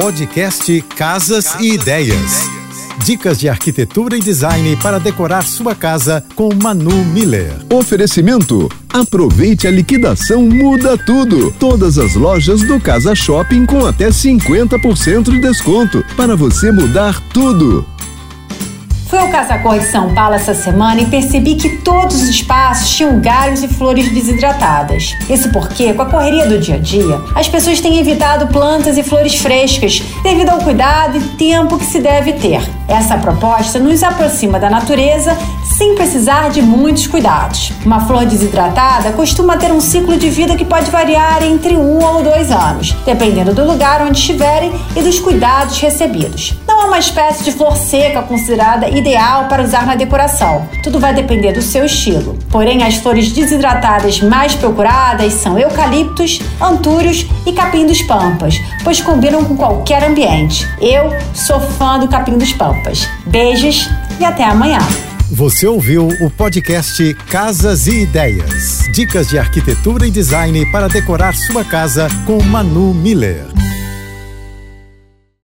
Podcast Casas e Ideias. Dicas de arquitetura e design para decorar sua casa com Manu Miller. Oferecimento: aproveite a liquidação Muda Tudo. Todas as lojas do Casa Shopping com até 50% de desconto para você mudar tudo. Fui ao Casa Cor de São Paulo essa semana e percebi que todos os espaços tinham galhos e flores desidratadas. Isso porque, com a correria do dia a dia, as pessoas têm evitado plantas e flores frescas devido ao cuidado e tempo que se deve ter. Essa proposta nos aproxima da natureza sem precisar de muitos cuidados. Uma flor desidratada costuma ter um ciclo de vida que pode variar entre um ou dois anos, dependendo do lugar onde estiverem e dos cuidados recebidos. Não é uma espécie de flor seca considerada ideal para usar na decoração. Tudo vai depender do seu estilo. Porém, as flores desidratadas mais procuradas são eucaliptos, antúrios e capim dos pampas, pois combinam com qualquer ambiente. Eu sou fã do capim dos pampas. Beijos e até amanhã. Você ouviu o podcast Casas e Ideias. Dicas de arquitetura e design para decorar sua casa com Manu Miller.